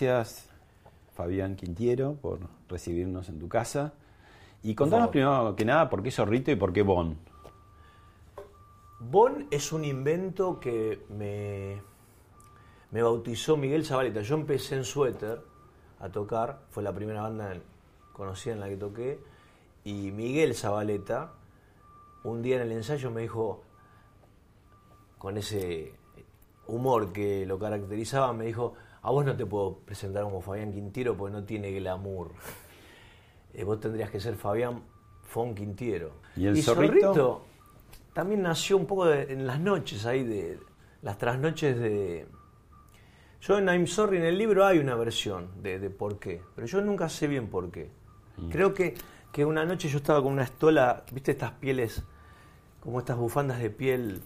Gracias, Fabián Quintiero, por recibirnos en tu casa. Y contanos primero que nada por qué Zorrito y por qué Bon. Bon es un invento que me, me bautizó Miguel Zabaleta. Yo empecé en Suéter a tocar, fue la primera banda conocida en la que toqué, y Miguel Zabaleta, un día en el ensayo me dijo, con ese humor que lo caracterizaba, me dijo, a vos no te puedo presentar como Fabián Quintiero porque no tiene glamour. Eh, vos tendrías que ser Fabián Fon Quintiero. ¿Y el zorrito? también nació un poco en las noches ahí, de las trasnoches de... Yo en I'm Sorry, en el libro hay una versión de, por qué, pero yo nunca sé bien por qué. Mm. Creo que, que una noche yo estaba con una estola, viste estas pieles, como estas bufandas de piel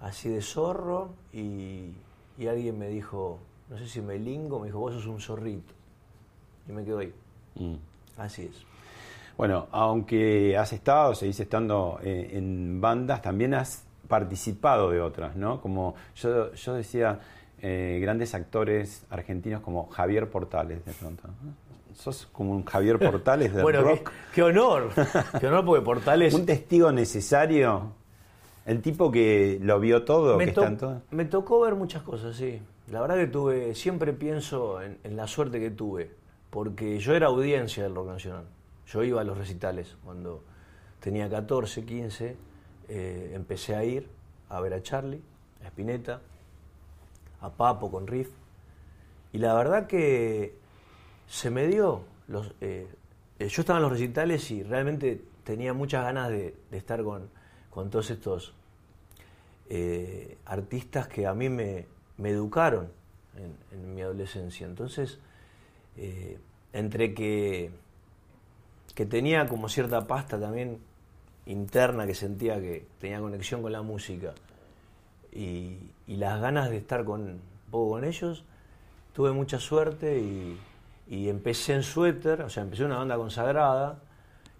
así de zorro, y, y alguien me dijo, no sé si me lingo, me dijo, vos sos un zorrito. Y me quedo ahí. Mm. Así es. Bueno, aunque has estado, seguís estando eh, en bandas, también has participado de otras, ¿no? Como yo, yo decía, eh, grandes actores argentinos como Javier Portales, de pronto. Sos como un Javier Portales de bueno, rock. Qué, honor, qué honor porque Portales... un testigo necesario, el tipo que lo vio todo, me que está en todo. Me tocó ver muchas cosas, sí. La verdad que tuve, siempre pienso en, la suerte que tuve, porque yo era audiencia del rock nacional. Yo iba a los recitales cuando tenía 14, 15, eh, empecé a ir a ver a Charlie, a Spinetta, a Papo con Riff, y la verdad que se me dio. Los, eh, eh, yo estaba en los recitales y realmente tenía muchas ganas de, estar con, con, todos estos artistas que a mí me, me educaron en, mi adolescencia. Entonces, eh, entre que, que tenía como cierta pasta también interna que sentía que tenía conexión con la música y, las ganas de estar con, un poco con ellos, tuve mucha suerte y, empecé en Suéter, o sea, empecé una banda consagrada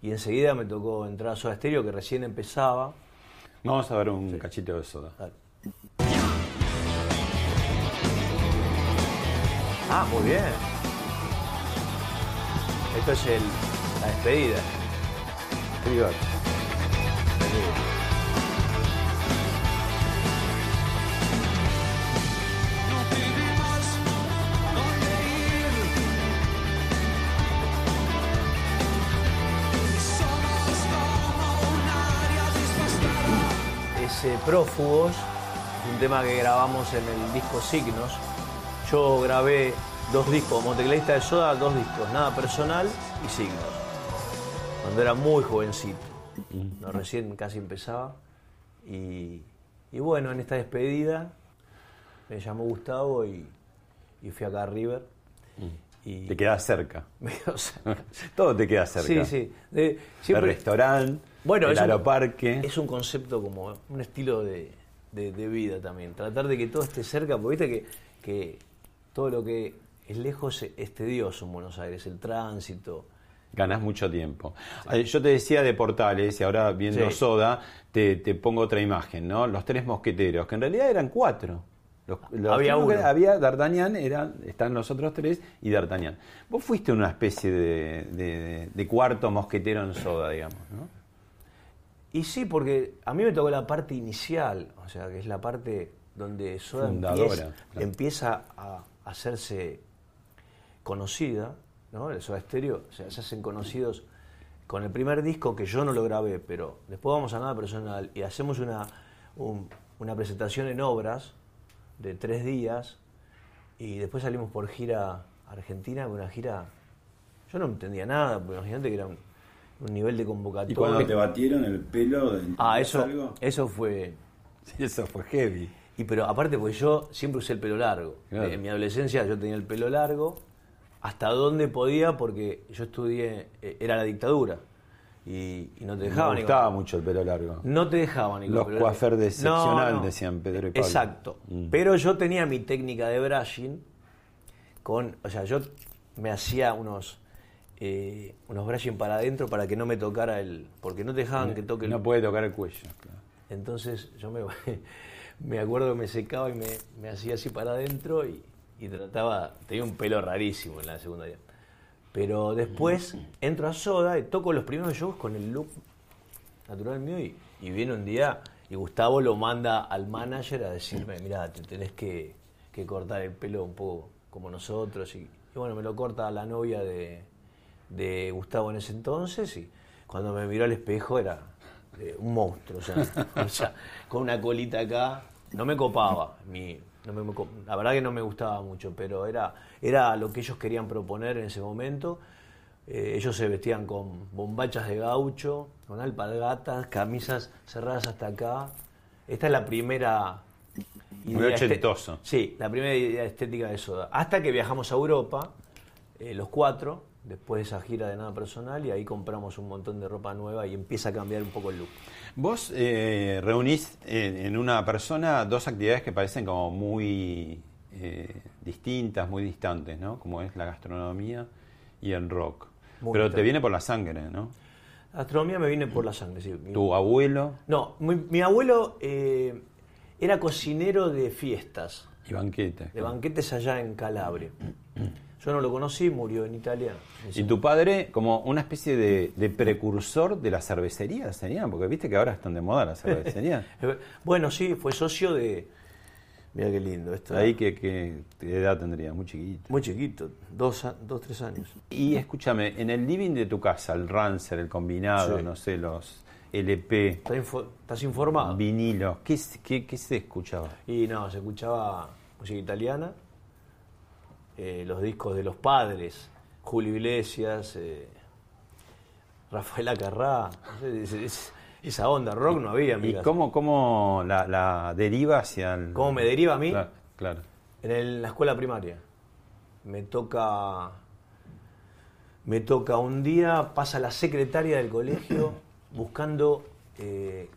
y enseguida me tocó entrar a Soda Stereo que recién empezaba. Vamos a ver un cachito de Soda. Ah, muy bien. Esto es el, la despedida. Ese Prófugos, un tema que grabamos en el disco Signos, yo grabé dos discos, como tecladista de Soda, dos discos, Nada Personal y Signos, cuando era muy jovencito. No, recién casi empezaba. Y, bueno, en esta despedida me llamó Gustavo y, fui acá a River. Y te quedas cerca. Todo te queda cerca. Sí, sí. el restaurante, bueno, el aeroparque. es un concepto como un estilo de, vida también. Tratar de que todo esté cerca, porque viste que, que todo lo que es lejos es tedioso en Buenos Aires, el tránsito. Ganas mucho tiempo. Yo te decía de portales y ahora viendo Soda te, pongo otra imagen, ¿no? Los tres mosqueteros, que en realidad eran cuatro. había uno. había D'Artagnan, están los otros tres y D'Artagnan. Vos fuiste una especie de, de, cuarto mosquetero en Soda, digamos, ¿no? Y sí, porque a mí me tocó la parte inicial, o sea, que es la parte donde Soda empieza a hacerse conocida, ¿no? El Soda Stereo, o sea, se hacen conocidos con el primer disco que yo no lo grabé, pero después vamos a nada personal y hacemos una, un- una presentación en obras de tres días y después salimos por gira Argentina, una gira. Yo no entendía nada, porque imagínate que era un, un nivel de convocatoria. ¿Y cuando te batieron el pelo? Ah, ¿entendías eso, algo? eso fue. Sí, eso fue heavy. Y pero aparte, porque yo siempre usé el pelo largo. Claro. En mi adolescencia yo tenía el pelo largo, hasta donde podía, porque yo estudié, eh, era la dictadura. Y, y no te Me dejaban. ni gustaba mucho el pelo largo. No te dejaban. Los pelo coiffeurs largo. de seccional decían Pedro y Pablo. Exacto. Mm. Pero yo tenía mi técnica de brushing con, o sea, yo me hacía unos eh, unos brushing para adentro para que no me tocara el, porque no te dejaban que toque el No puede tocar el cuello. claro. entonces yo me, me acuerdo que me secaba y me, me hacía así para adentro y, y trataba, tenía un pelo rarísimo en la secundaria. Pero después entro a Soda y toco los primeros shows con el look natural mío y, y viene un día y Gustavo lo manda al manager a decirme, mira, te tenés que, que cortar el pelo un poco como nosotros. Y, y bueno, me lo corta la novia de, de Gustavo en ese entonces y cuando me miró al espejo era eh, un monstruo, o sea, o sea, con una colita acá, no me copaba, mi, no me- la verdad que no me gustaba mucho, pero era, era lo que ellos querían proponer en ese momento. Eh, ellos se vestían con bombachas de gaucho, con alpargatas, camisas cerradas hasta acá. Esta es la primera Muy idea este- ochentoso. Sí, la primera idea estética de Soda. Hasta que viajamos a Europa, eh, los cuatro, después de esa gira de nada personal, y ahí compramos un montón de ropa nueva y empieza a cambiar un poco el look. Vos eh, reunís en, en una persona dos actividades que parecen como muy eh, distintas, muy distantes, ¿no? Como es la gastronomía y el rock. Muy Pero te viene por la sangre, ¿no? La astronomía me viene por la sangre, sí. Mi- Tu abuelo, No, mi, mi abuelo eh, era cocinero de fiestas, y banquete. de banquetes allá en Calabria. Yo no lo conocí, murió en Italia. Y tu padre como una especie de, de precursor de la cervecería, sería, porque viste que ahora están de moda las cervecerías. Bueno, sí, fue socio de... Mira qué lindo esto. Ahí que, que qué edad tendría, muy chiquito. Muy chiquito, dos, dos, tres años. Y escúchame, en el living de tu casa, el Rancer, el combinado, Sí. no sé, los LP, ¿Estás, info- estás informado? vinilo, ¿qué, se- qué, qué se escuchaba? Y no, se escuchaba música italiana, eh, los discos de los padres, Julio Iglesias, eh, Rafael Acarrá, es- es- esa onda, rock no había ¿Y cómo, cómo la, la deriva hacia el... ¿Cómo me deriva a mí? Claro, claro. En el- la escuela primaria. Me toca. Me toca un día, pasa la secretaria del colegio buscando eh,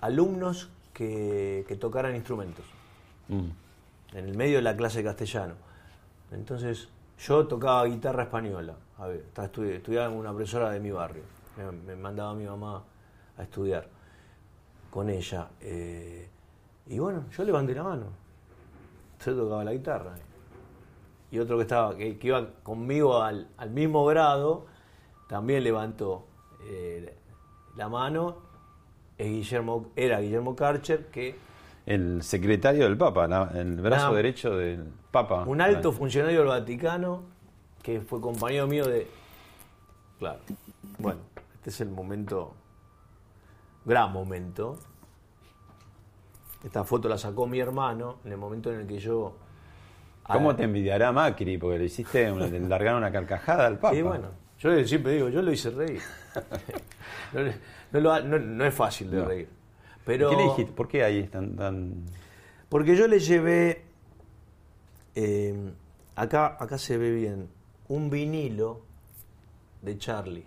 alumnos que, que tocaran instrumentos. Mm. En el medio de la clase de castellano. Entonces, yo tocaba guitarra española. A ver, estudiaba en una profesora de mi barrio. Me, me mandaba mi mamá a estudiar con ella. eh, y bueno, yo levanté la mano. Yo tocaba la guitarra. Y otro que estaba, que, iba conmigo al, al mismo grado, también levantó eh, la mano. Es Guillermo, era Guillermo Karcher, que El secretario del Papa, la- el brazo derecho del Papa. un alto funcionario del Vaticano, que fue compañero mío de... Claro. Bueno, este es el momento, gran momento. Esta foto la sacó mi hermano en el momento en el que yo... ¿Cómo te envidiará Macri? Porque le hiciste, una- le largaron una carcajada al Papa. Sí, bueno, yo siempre digo, yo lo hice reír. no, es fácil de reír. Pero, ¿Qué le dijiste? ¿Por qué ahí están tan...? Porque yo le llevé, eh, acá, acá se ve bien, un vinilo de Charlie,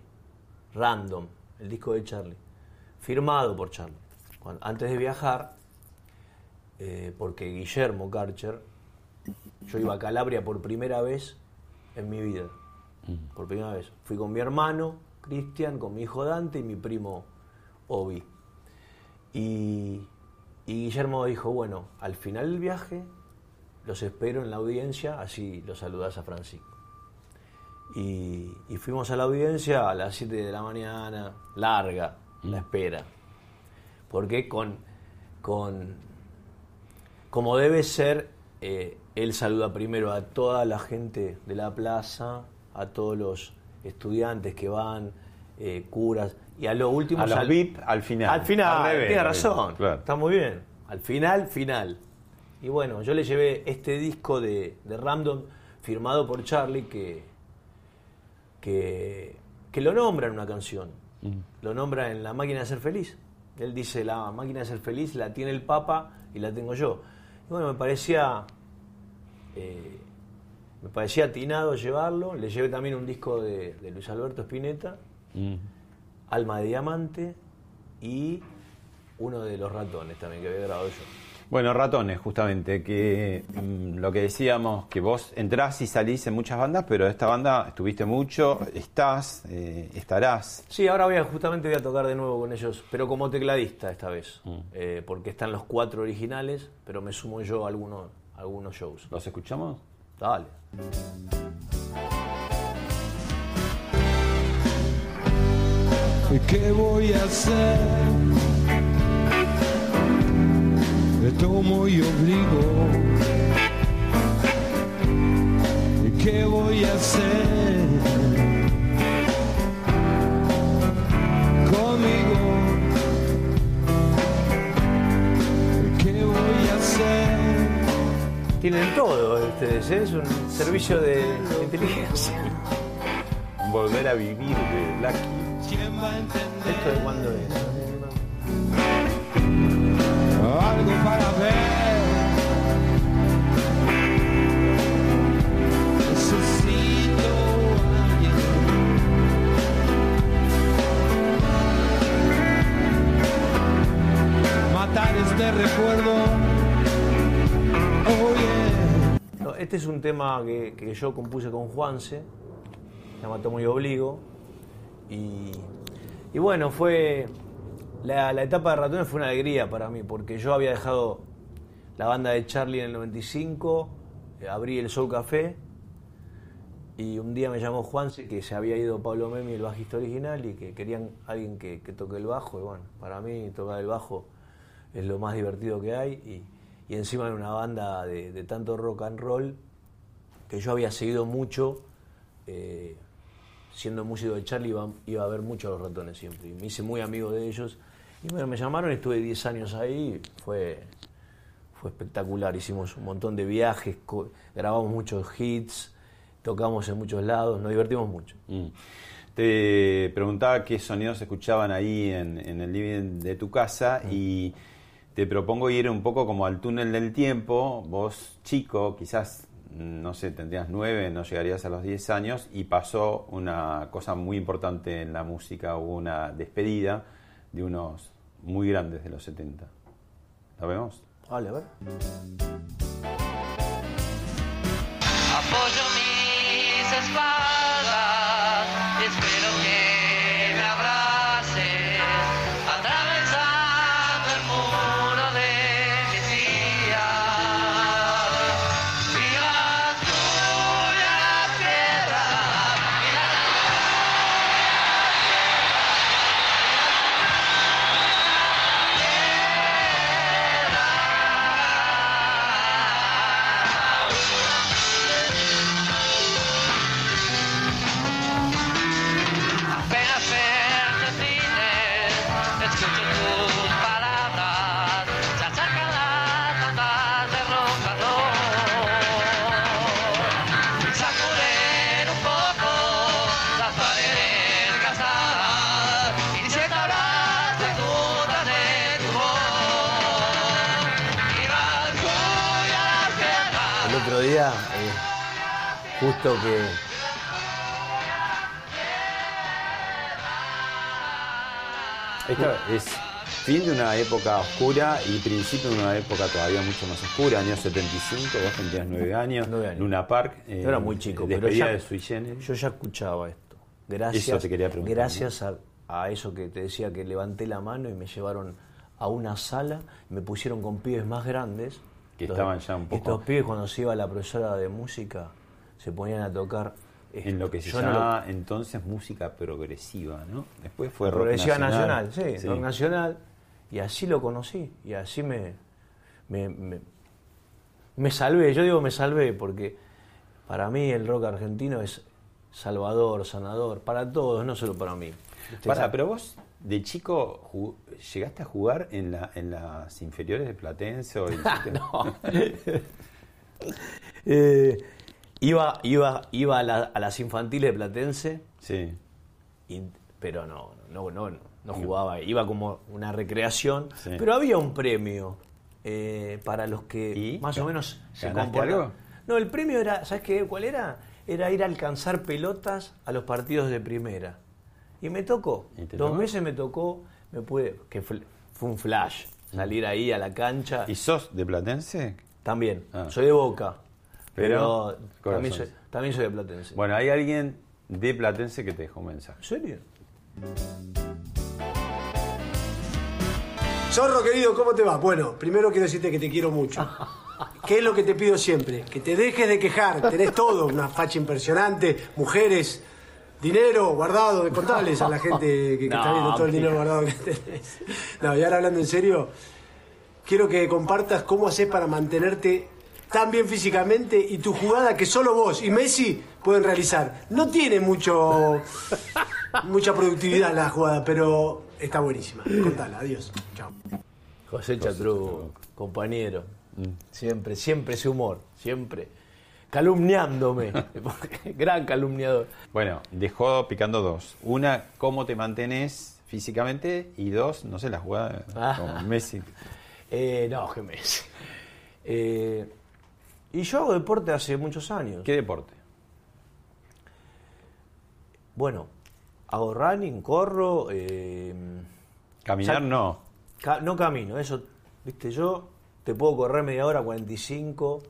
random, el disco de Charlie, firmado por Charlie. Cuando- antes de viajar, eh, porque Guillermo Karcher, yo iba a Calabria por primera vez en mi vida, por primera vez. Fui con mi hermano, Cristian, con mi hijo Dante y mi primo Obi. Y, y Guillermo dijo, bueno, al final del viaje los espero en la audiencia, así los saludás a Francisco. Y, y fuimos a la audiencia a las 7 de la mañana, larga la espera. Porque con, con como debe ser, eh, él saluda primero a toda la gente de la plaza, a todos los estudiantes que van, eh, curas. Y a lo último... A los VIP al final. Al final, Al revés, tiene razón. claro. Está muy bien. Al final, final. Y bueno, yo le llevé este disco de, de Ramdon firmado por Charlie que, que, que lo nombra en una canción. Lo nombra en La máquina de ser feliz. Él dice, la máquina de ser feliz la tiene el Papa y la tengo yo. Y bueno, me parecía... eh, me parecía atinado llevarlo. Le llevé también un disco de, de Luis Alberto Spinetta. Mm. Alma de Diamante y uno de los ratones también que había grabado yo. Bueno, ratones, justamente, que mm, lo que decíamos, que vos entrás y salís en muchas bandas, pero esta banda estuviste mucho, estás, eh, estarás. Sí, ahora voy a, justamente voy a tocar de nuevo con ellos, pero como tecladista esta vez, eh, porque están los cuatro originales, pero me sumo yo a algunos, a algunos shows. ¿Los escuchamos? Dale. Qué voy a hacer? Me tomo y obligo. ¿Y qué voy a hacer? Conmigo. ¿Y qué voy a hacer? Tienen todo ustedes, ¿eh? es un servicio de inteligencia. Volver a vivir de Blacky. ¿Esto de cuándo es? algo para ver. Necesito alguien. Matar este recuerdo. Oh yeah. No, este es un tema que, que yo compuse con Juanse, se llama Tomo y Obligo. Y, y bueno, fue. La, la etapa de Ratones fue una alegría para mí, porque yo había dejado la banda de Charlie en el 95, eh, abrí el Soul Café, y un día me llamó Juanse, que se había ido Pablo Memi, el bajista original, y que querían alguien que, que toque el bajo. Y bueno, para mí tocar el bajo es lo más divertido que hay. Y, y encima en una banda de, de tanto rock and roll, que yo había seguido mucho, eh, siendo músico de Charlie iba, iba a ver mucho a los ratones siempre. Y me hice muy amigo de ellos. Y bueno, me llamaron, estuve 10 años ahí, fue, fue espectacular. Hicimos un montón de viajes, grabamos muchos hits, tocamos en muchos lados, nos divertimos mucho. Mm. Te preguntaba qué sonidos se escuchaban ahí en, en el living de tu casa y te propongo ir un poco como al túnel del tiempo. Vos, chico, quizás, mm, no sé, tendrías nueve, no llegarías a los diez años y pasó una cosa muy importante en la música. Hubo una despedida de unos muy grandes de los 70. ¿Lo vemos? Vale, a ver. Eh, justo que Esto es fin de una época oscura y principio de una época todavía mucho más oscura, año 75, vos tendrías nueve años, Nueve años. Luna Park, eh, Yo era muy chico, pero ya- de Sui yo ya escuchaba esto. Gracias, Eso te quería preguntar, Gracias a, a eso que te decía que levanté la mano y me llevaron a una sala, me pusieron con pibes más grandes. Que Los- estaban ya un poco- Estos pibes cuando se iba la profesora de música se ponían a tocar. en lo que se Yo no lo- llamaba entonces música progresiva, ¿no? Después fue rock Progresiva nacional. nacional, sí, rock nacional. Y así lo conocí. Y así me, me, me, me salvé. Yo digo me salvé porque para mí el rock argentino es salvador, sanador, para todos, no solo para mí. Pará, pero vos de chico llegaste a jugar en, la, en las inferiores de Platense o hiciste- no. Eh, iba, iba, iba a, la- a las infantiles de Platense, Sí. y- pero no, no, no, no jugaba. Iba como una recreación, Sí. pero había un premio eh, para los que ¿Y? más o menos se ¿Ganaste comportaban. algo? No, el premio era, ¿sabes qué? ¿Cuál era? Era ir a alcanzar pelotas a los partidos de primera. Y me tocó. ¿Y te Dos tocó? meses me tocó, me pude, que fue, fue un flash. Salir ahí a la cancha. ¿Y sos de Platense? También, Ah. soy de Boca. Pero, Pero, también, soy, también soy de Platense. Bueno, hay alguien de Platense que te dejó un mensaje. ¿En serio? Zorro querido, ¿cómo te va? Bueno, primero quiero decirte que te quiero mucho. ¿Qué es lo que te pido siempre? Que te dejes de quejar. Tenés todo, una facha impresionante, mujeres, dinero guardado, de contarles a la gente que, que No, está viendo todo el dinero guardado que tenés. No, y ahora hablando en serio, quiero que compartas cómo haces para mantenerte tan bien físicamente y tu jugada que solo vos y Messi pueden realizar. No tiene mucho mucha productividad la jugada, pero está buenísima. Contala, adiós. Chao. José Chatru, compañero. Siempre, siempre ese humor, siempre. Calumniándome. Gran calumniador. Bueno, dejó picando dos. Una, cómo te mantenés físicamente y dos, no sé, la jugada Ah. como Messi. Eh, no, que Messi. Eh, y yo hago deporte hace muchos años. ¿Qué deporte? Bueno, hago running, corro. eh, Caminar no. Ca- no camino, eso, viste, yo te puedo correr media hora, 45,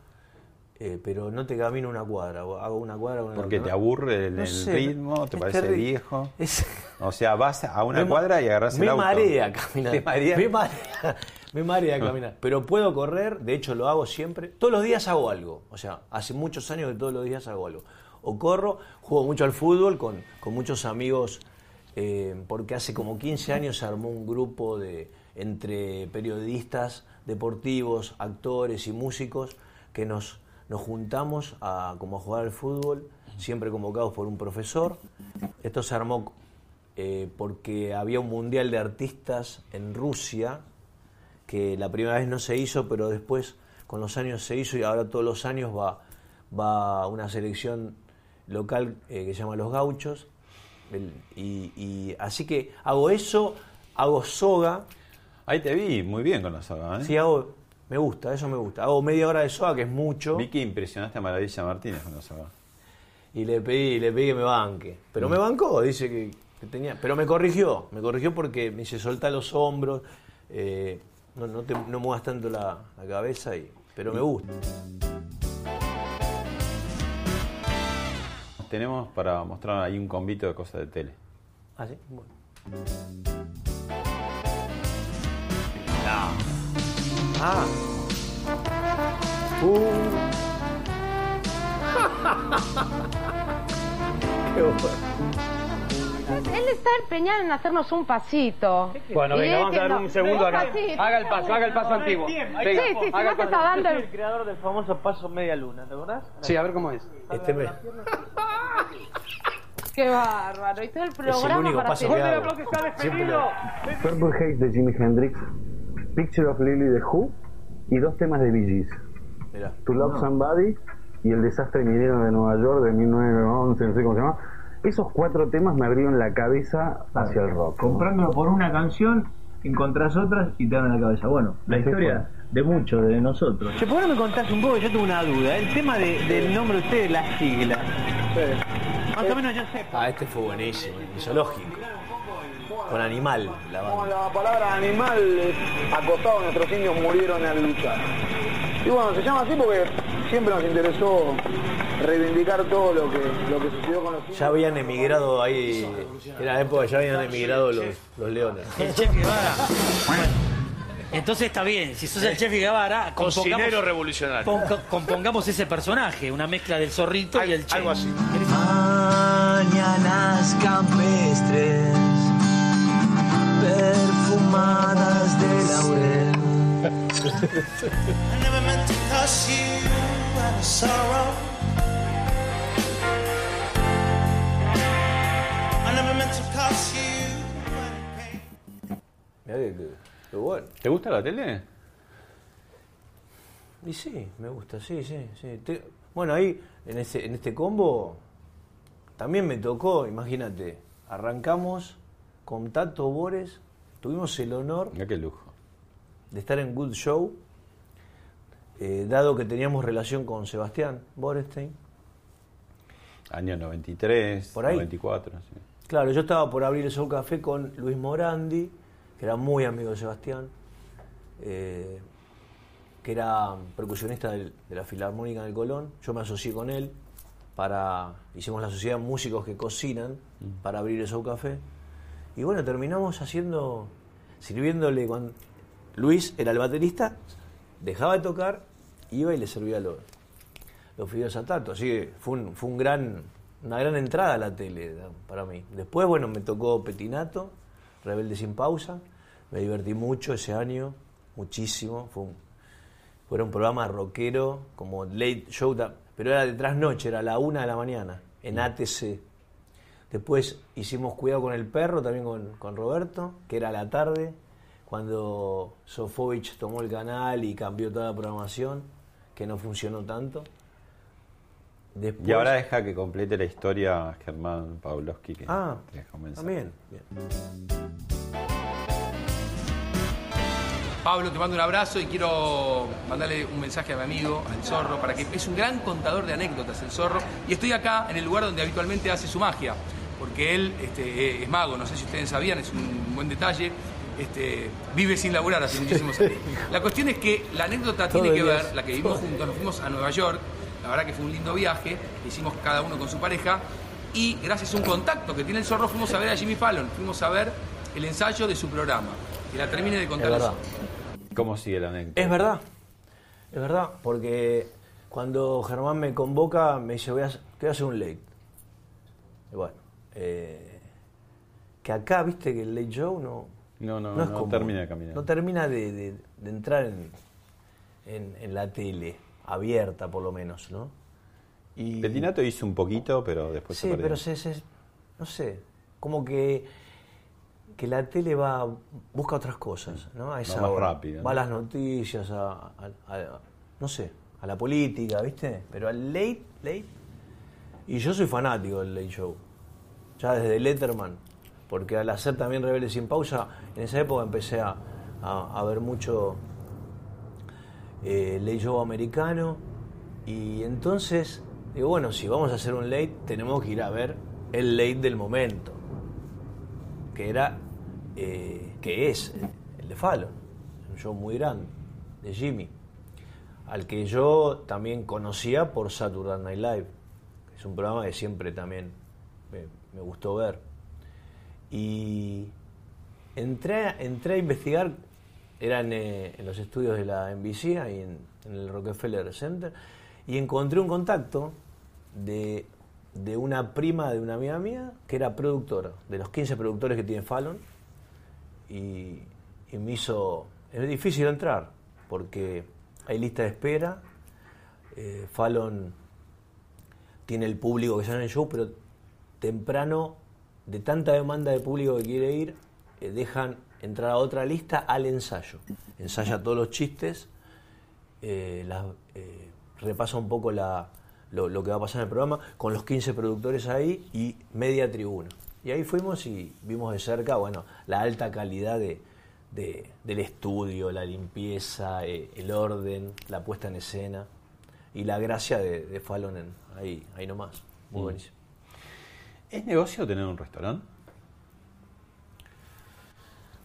eh, pero no te camino una cuadra, hago una cuadra con Porque te aburre el, No el sé, ritmo, te parece viejo. Es- O sea, vas a una Me cuadra y agarras el me auto. marea caminar. ¿Te marea? Me marea, me marea caminar. Pero puedo correr, de hecho lo hago siempre. Todos los días hago algo. O sea, hace muchos años que todos los días hago algo. O corro, juego mucho al fútbol con, con muchos amigos, eh, porque hace como 15 años se armó un grupo de entre periodistas deportivos, actores y músicos que nos, nos juntamos a, como a jugar al fútbol, siempre convocados por un profesor. Esto se armó eh, porque había un mundial de artistas en Rusia, que la primera vez no se hizo, pero después con los años se hizo y ahora todos los años va, va una selección local eh, que se llama Los Gauchos. El- y, y así que hago eso, hago soga, Ahí te vi muy bien con la soga, ¿eh? sí hago, me gusta, eso me gusta. Hago media hora de soga, que es mucho, Vi que impresionaste a Maravilla Martínez con la soga. y le pedí, le pedí que me banque. Pero me bancó, dice que, que tenía. Pero me corrigió, me corrigió porque me dice solta los hombros, eh, no, no, te, no muevas tanto la, la cabeza, y, pero me gusta. Tenemos para mostrar ahí un convito de cosas de tele. Ah, sí, bueno. Ah. Uh. Qué bueno. Él está empeñado en hacernos un pasito. Bueno, venga, vamos a dar un segundo acá. Haga el paso, haga el paso antiguo. Sí, sí, sí, si haga no el te está dando el... el creador del famoso paso media luna, ¿te acordás? Sí, a ver cómo es. Este me... Qué bárbaro. Y todo el Es el programa único para paso que hago. Purple Haze de Jimi Hendrix, Picture of Lily de Who y dos temas de Bee Gees, Mirá. To Love Somebody y El desastre minero de Nueva York de 1911, no sé cómo se llama. Esos cuatro temas me abrieron la cabeza hacia el rock. Comprándolo por una canción, encontrás otras y te dan la cabeza. Bueno, la historia de muchos, de nosotros. Che, ¿por qué no me contás un poco? Yo tengo una duda. El tema de- del nombre de ustedes, la sigla. Más o menos yo sé. Ah, este fue buenísimo, zoológico. Con animal, la Como banda. la palabra animal, eh, acostados nuestros indios murieron al luchar. Y bueno, se llama así porque siempre nos interesó reivindicar todo lo que, lo que sucedió con los. Ya habían emigrado ahí, era la época, ya habían emigrado los, los leones. El chef Guevara. Bueno, entonces está bien, si sos el chef Guevara, Cocinero revolucionario. pon- compongamos ese personaje, una mezcla del zorrito y el chef. Algo así. Mañanas campestres, perfumadas de laurel. I never meant to cause you any sorrow. Que, que- bueno. ¿Te gusta la tele? Y sí, me gusta, sí, sí, sí. Te- bueno, ahí, en este, en este combo, también me tocó, imagínate, arrancamos con Tato Bores, tuvimos el honor Mira qué lujo. de estar en Good Show, eh, dado que teníamos relación con Sebastián Borestein. Año 93, Por ahí. 94. sí. Claro, yo estaba por abrir el Soul Café con Luis Morandi, que era muy amigo de Sebastián, eh, que era percusionista del- de la Filarmónica del Colón. Yo me asocié con él para. Hicimos la sociedad de músicos que cocinan para abrir el Soul Café. Y bueno, terminamos haciendo. sirviéndole cuando. Luis era el baterista, dejaba de tocar, iba y le servía los, los fideos a Tato. Así que fue, un, fue un gran, una gran entrada a la tele para mí. Después, bueno, me tocó Petinato, Rebelde sin pausa. Me divertí mucho ese año, muchísimo. Fue un, fue un programa rockero, como late show, pero era de trasnoche, era a la una de la mañana, en ATC. Después hicimos Cuidado con el Perro, también con, con Roberto, que era a la tarde, cuando Sofovich tomó el canal y cambió toda la programación, que no funcionó tanto. Después, Y ahora deja que complete la historia Germán Pavlovsky que Ah, te dejó un mensaje. también. Bien. Pablo, te mando un abrazo y quiero mandarle un mensaje a mi amigo, al zorro, para que es un gran contador de anécdotas el zorro. Y estoy acá en el lugar donde habitualmente hace su magia, porque él este, es mago, no sé si ustedes sabían, es un buen detalle. Este, vive sin laburar hace muchísimos años. La cuestión es que la anécdota Todo tiene que ver, la que vivimos juntos, nos fuimos a Nueva York, la verdad que fue un lindo viaje, lo hicimos cada uno con su pareja, y gracias a un contacto que tiene el zorro fuimos a ver a Jimmy Fallon, fuimos a ver el ensayo de su programa. Que la termine de contar ¿Cómo sigue la anécdota? Es verdad, es verdad, porque cuando Germán me convoca, me dice, voy a, hacer- te voy a hacer un late. Y bueno, eh, que acá, viste, que el late show no, No, no, no es no común. termina de caminar. No termina de, de- de entrar en, en- en la tele, abierta por lo menos, ¿no? Y, Petinato hizo un poquito, pero después se Sí, perdió. pero se, se- no sé, como que, que la tele va, busca otras cosas, ¿no? A esa más hora. rápido, Va a las noticias, a, a- a- no sé, a la política, ¿viste? Pero al late, late. Y yo soy fanático del late show, ya desde Letterman, porque al hacer también Rebelde sin pausa, en esa época empecé a, a- a ver mucho eh, late show americano y entonces digo bueno si vamos a hacer un late tenemos que ir a ver el late del momento que era eh, que es el de Fallon un show muy grande de Jimmy al que yo también conocía por Saturday Night Live es un programa que siempre también me, me gustó ver. Y entré, entré a investigar, eran eh, en los estudios de la NBC, ahí en, en el Rockefeller Center, y encontré un contacto de, de una prima de una amiga mía que era productora, de los 15 productores que tiene Fallon, y, me hizo... Es difícil entrar, porque hay lista de espera, eh, Fallon tiene el público que sale en el show, pero temprano, de tanta demanda de público que quiere ir, eh, dejan entrar a otra lista al ensayo. Ensaya todos los chistes, eh, repasa un poco lo que va a pasar en el programa, con los 15 productores ahí y media tribuna. Y ahí fuimos y vimos de cerca, bueno, la alta calidad de, de- del estudio, la limpieza, eh, el orden, la puesta en escena y la gracia de, de Fallon ahí, ahí nomás. Muy Mm. buenísimo. ¿Es negocio tener un restaurante?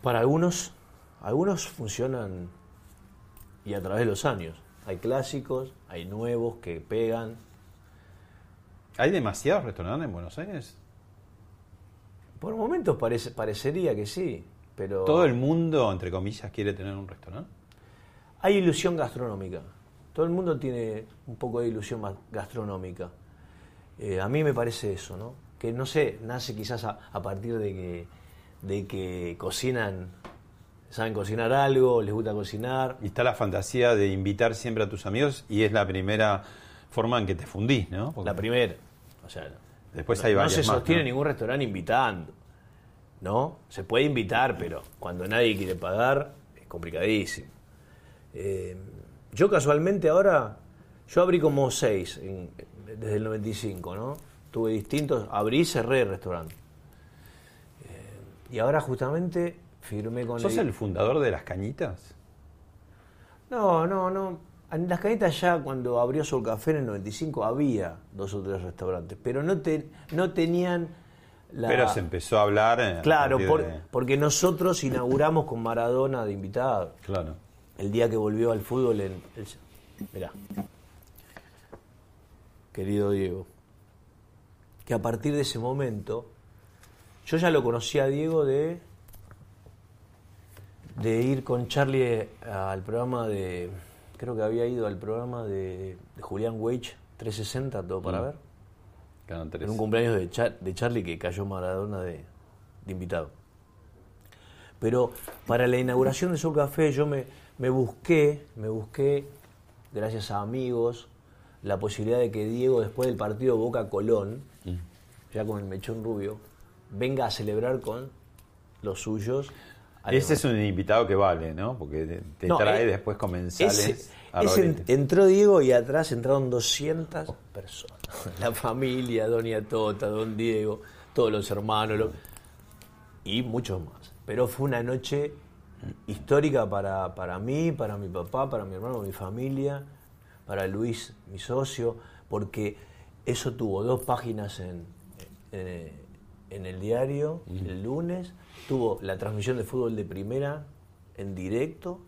Para algunos, algunos funcionan y a través de los años. Hay clásicos, hay nuevos que pegan. ¿Hay demasiados restaurantes en Buenos Aires? Por momentos parece, parecería que sí, pero ¿Todo el mundo, entre comillas, quiere tener un restaurante? hay ilusión gastronómica. Todo el mundo tiene un poco de ilusión gastronómica. Eh, a mí me parece eso, ¿no? Que no sé, nace quizás a, a partir de que, de que cocinan, saben cocinar algo, les gusta cocinar. Y está la fantasía de invitar siempre a tus amigos y es la primera forma en que te fundís, ¿no? Porque La primera. O sea, después no, hay no varias se más, sostiene ¿no? ningún restaurante invitando. ¿no? Se puede invitar, pero cuando nadie quiere pagar es complicadísimo. Eh, yo casualmente ahora, yo abrí como seis en- desde el 95, ¿no? Tuve distintos, abrí y cerré el restaurante. Eh, y ahora justamente firmé con ¿Sos el fundador de las cañitas? No, no, no. En las cañitas ya cuando abrió Sol Café en el 95 había dos o tres restaurantes, pero no, te, no tenían la... Pero se empezó a hablar. eh, a Claro, por- de- porque nosotros inauguramos con Maradona de invitado. Claro. El día que volvió al fútbol en... el- mirá. Querido Diego. Que a partir de ese momento, yo ya lo conocía a Diego de de ir con Charlie al programa de creo que había ido al programa de, de Julián Weich 360 todo para Mm. ver Canal en un cumpleaños de, Char- de Charlie que cayó Maradona de, de invitado. Pero para la inauguración de Sol Café yo me, me busqué, me busqué, gracias a amigos, la posibilidad de que Diego después del partido Boca Colón, Mm. ya con el mechón rubio, venga a celebrar con los suyos. Ese es un invitado que vale, ¿no? Porque te, No, trae eh, después comensales. Ese- a entró Diego y atrás entraron 200 personas. La familia, Doña Tota, Don Diego, todos los hermanos lo- y muchos más. Pero fue una noche histórica para, para mí, para mi papá, para mi hermano, mi familia, para Luis, mi socio, porque eso tuvo dos páginas en, en, en el diario el lunes, tuvo la transmisión de fútbol de primera en directo.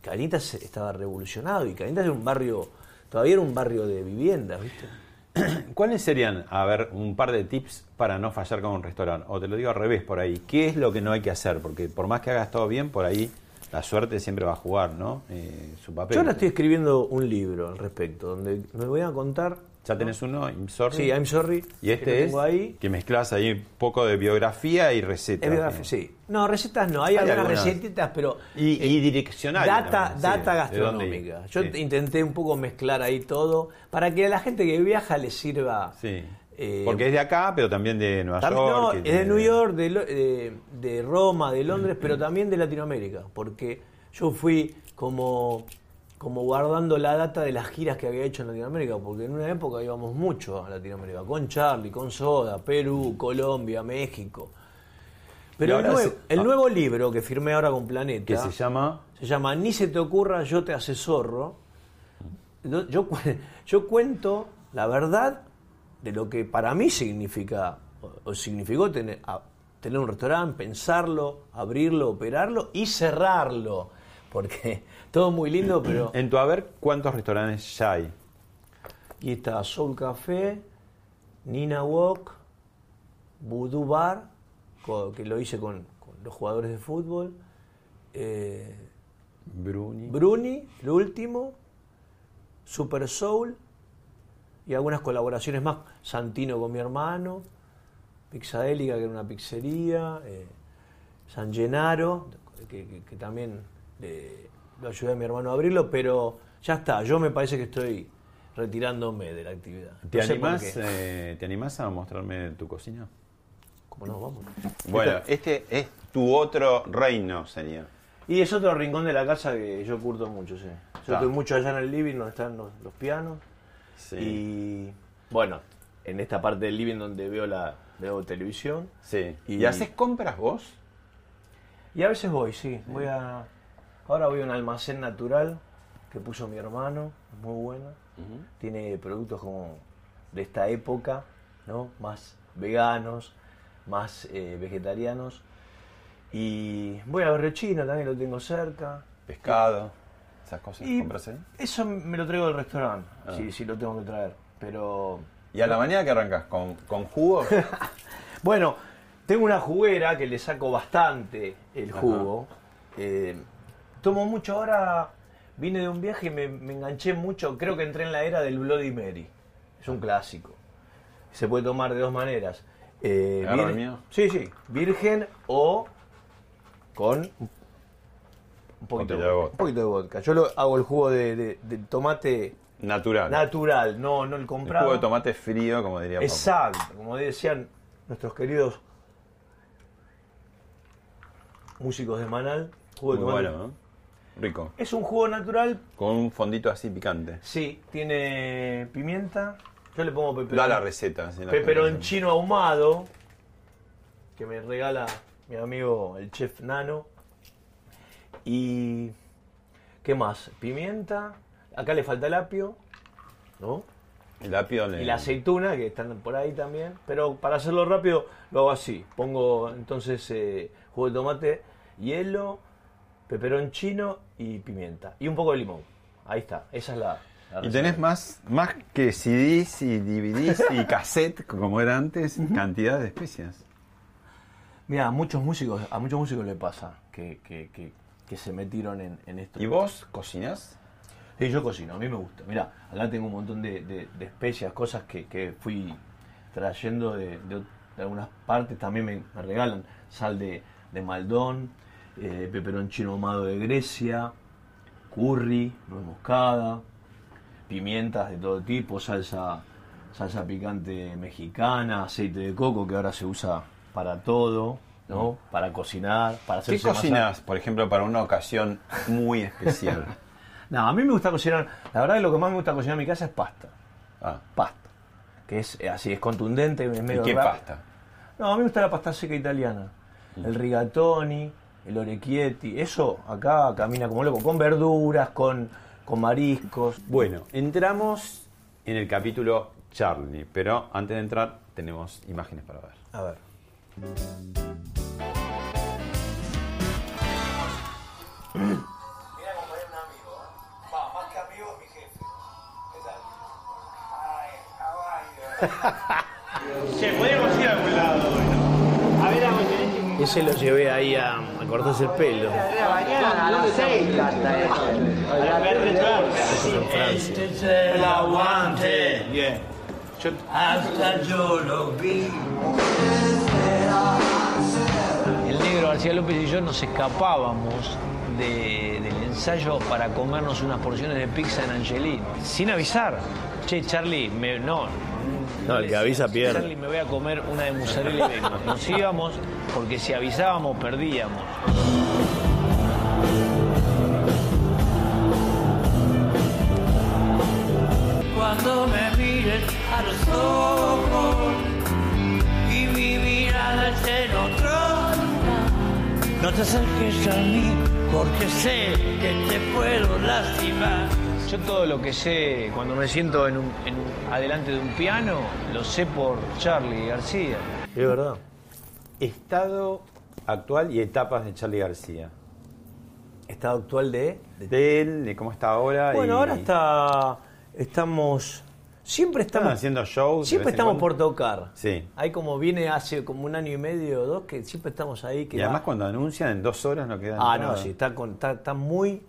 Canitas estaba revolucionado y Canitas era un barrio, todavía era un barrio de viviendas, ¿viste? ¿Cuáles serían, a ver, un par de tips para no fallar con un restaurante? O te lo digo al revés por ahí. ¿Qué es lo que no hay que hacer? Porque por más que hagas todo bien, por ahí la suerte siempre va a jugar, ¿no? Eh, su papel. Yo ahora estoy escribiendo un libro al respecto, donde me voy a contar. ¿Ya tenés uno? I'm sorry. Sí, I'm sorry. Y que este lo es ahí. que mezclas ahí un poco de biografía y recetas. Biografía, sí. No, recetas no, hay, Hay algunas, algunas. recetitas, pero. Y, y direccionales. Data, también, data gastronómica. Yo Sí. intenté un poco mezclar ahí todo para que a la gente que viaja le sirva. Sí. eh, Porque es de acá, pero también de Nueva También- York. no, que es de New York, de, de- de Roma, de Londres, pero también de Latinoamérica, porque yo fui como, como guardando la data de las giras que había hecho en Latinoamérica, porque en una época íbamos mucho a Latinoamérica, con Charlie, con Soda, Perú, Colombia, México. Pero el, nuevo, ah. nuevo libro que firmé ahora con Planeta Que se llama. se llama Ni se te ocurra, yo te asesorro. Yo, yo cu- yo cuento la verdad de lo que para mí significa, o, o significó tener, a- tener un restaurante, pensarlo, abrirlo, operarlo y cerrarlo. Porque todo muy lindo, pero... En tu haber, ¿cuántos restaurantes ya hay? Y está Soul Café, Nina Walk, Voodoo Bar, que lo hice con, con los jugadores de fútbol, eh, Bruni. Bruni, el último, Super Soul y algunas colaboraciones más. Santino con mi hermano, Pixadélica, que era una pizzería, eh, San Gennaro, que, que- que también le- lo ayudé a mi hermano a abrirlo, pero ya está, yo me parece que estoy retirándome de la actividad. ¿Te, No animás, eh, ¿Te animás a mostrarme tu cocina? ¿Cómo no? Vamos. Bueno, este es tu otro reino, sería. Y es otro rincón de la casa que yo curto mucho, sí. Yo Claro. estoy mucho allá en el living donde están los, los pianos. Sí. Y bueno, en esta parte del living donde veo la veo televisión. Sí. ¿Y, Y- haces compras vos? Y a veces voy, sí. Voy a. Ahora voy a un almacén natural que puso mi hermano, muy bueno. Tiene productos como de esta época, ¿no? Más veganos, más eh, vegetarianos. Y voy a Berrechina, también lo tengo cerca. Pescado, esas cosas Y compras ahí. Eso me lo traigo del restaurante, Ah. si, si lo tengo que traer. Pero. ¿Y a la mañana que arrancas? ¿Con, con jugo? Bueno, tengo una juguera que le saco bastante el jugo. Eh, tomo mucho ahora. Vine de un viaje y me, me enganché mucho. Creo que entré en la era del Bloody Mary. Es un clásico. Se puede tomar de dos maneras. Eh, ¿Agarro vir- el mío? Sí, sí. Virgen o con un poquito, de vodka. un poquito de vodka. Yo lo, hago el jugo de, de- de tomate Natural. natural, no, no el el comprado. jugo de tomate frío, como diría. Exacto, como decían nuestros queridos músicos de Manal. Jugo de Muy tomate. bueno, ¿no? Rico. Es un jugo natural, Con un fondito así picante. sí, tiene pimienta. Yo le pongo peperón, Da la receta. si la peperoncino ahumado, que me regala mi amigo el chef Nano. Y. ¿Qué más? Pimienta. Acá le falta el apio, ¿no? El apio le- Y la aceituna, que están por ahí también. Pero para hacerlo rápido, lo hago así. Pongo entonces eh, jugo de tomate, hielo, peperoncino y pimienta. Y un poco de limón. Ahí está. Esa es la. la Y tenés más, más que CDs y DVDs y cassette, como era antes, cantidad de especias. Mira, a muchos músicos, a muchos músicos le pasa que, que, que, que se metieron en, en esto. ¿Y vos cocinas? Sí, yo cocino, a mí me gusta. Mira, acá tengo un montón de, de- de especias, cosas que, que fui trayendo de, de- algunas partes. También me, me regalan sal de, de Maldón, eh, peperoncino ahumado de Grecia, curry, nuez moscada, pimientas de todo tipo, salsa, salsa picante mexicana, aceite de coco que ahora se usa para todo, ¿no? Para cocinar, para ¿Qué hacerse cocinas, por ejemplo, para una ocasión muy especial? No, a mí me gusta cocinar. La verdad que lo que más me gusta cocinar en mi casa es pasta. Ah. Pasta. Que es eh, así, es contundente, es medio qué rápido. pasta? No, a mí me gusta la pasta seca italiana. El rigatoni, el orecchietti. Eso acá camina como loco. Con verduras, con, con mariscos. Bueno, entramos en el capítulo Charlie, pero antes de entrar tenemos imágenes para ver. A ver. Mira como es un amigo, ¿eh? Va, más que amigo es mi jefe. ¿Qué tal? Ay, caballo. Che, podríamos ir a algún lado A ver, a Ese lo llevé ahí a, a cortarse el pelo. mañana a las 6 hasta eso. A. Este es aguante. Bien. Yo lo vi. El negro García López y yo nos escapábamos de- del ensayo para comernos unas porciones de pizza en Angelín, sin avisar. Che, Charlie, me- no. No, el que avisa pierde. Charlie, me voy a comer una de mozzarella y vengo. Nos íbamos porque si avisábamos perdíamos. Cuando me mires a los ojos y mi mirada en otro lugar, no te acerques a mí porque sé que te puedo lastimar. Yo todo lo que sé cuando me siento en un- en un- adelante de un piano, lo sé por Charlie García. Es verdad. Estado actual y etapas de Charlie García. Estado actual de... De él, de cómo está ahora. Bueno, y- ahora está... Estamos... Siempre estamos... Están haciendo shows. de Siempre vez en estamos cuando. por tocar. Sí. Hay como viene hace como un año y medio o dos que siempre estamos ahí. Que Y además va- cuando anuncian en dos horas no queda Ah, nada. no, sí, está, con, está, está muy,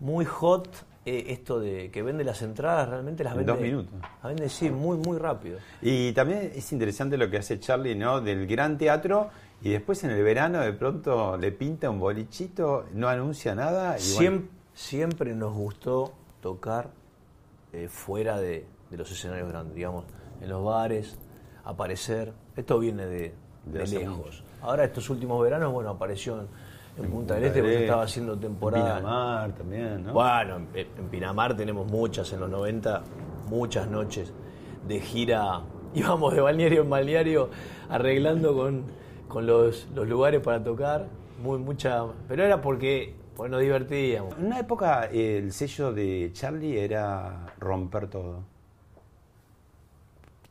muy hot eh, esto de que vende las entradas, realmente las En vende. dos minutos. Las vende, sí, muy, muy rápido. Y también es interesante lo que hace Charlie, ¿no? Del gran teatro y después en el verano de pronto le pinta un bolichito, no anuncia nada. Y bueno, Siem- siempre nos gustó tocar eh, fuera de, de los escenarios grandes, digamos, en los bares, aparecer. Esto viene de, De de hace lejos. mucho. Ahora estos últimos veranos, bueno, apareció en, en Punta del Este porque Este, estaba haciendo temporada. En Pinamar también, ¿no? Bueno, en, en Pinamar tenemos muchas, en los 90, muchas noches de gira. Íbamos de balneario en balneario arreglando con, con los, los lugares para tocar. Muy, mucha, pero era porque, nos divertíamos. En una época eh, el sello de Charlie era romper todo.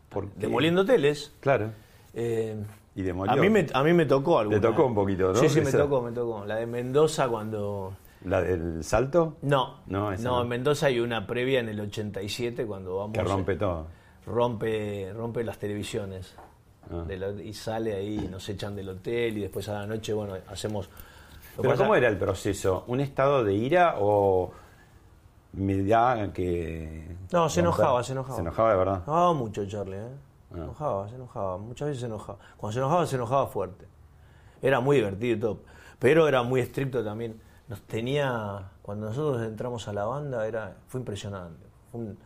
Porque- Demoliendo hoteles. Claro. Eh, Y a, mí me, a mí me tocó alguna. Te tocó un poquito, ¿no? Sí, sí, me Esa. tocó, me tocó. La de Mendoza cuando... ¿La del salto? No, No, esa no, no. en Mendoza hay una previa en el 87 cuando vamos... Que rompe todo. rompe, rompe las televisiones. Ah. De la- y sale ahí, nos echan del hotel y después a la noche, bueno, hacemos... lo Pero pasa- ¿cómo era el proceso? ¿Un estado de ira o me da que... No, se enojaba, se enojaba. Se enojaba de verdad. Enojaba mucho Charlie, ¿eh? Se Ah. enojaba, se enojaba. Muchas veces se enojaba. Cuando se enojaba, se enojaba fuerte. Era muy divertido y todo. Pero era muy estricto también. Nos tenía... Cuando nosotros entramos a la banda, era fue impresionante. Fue un,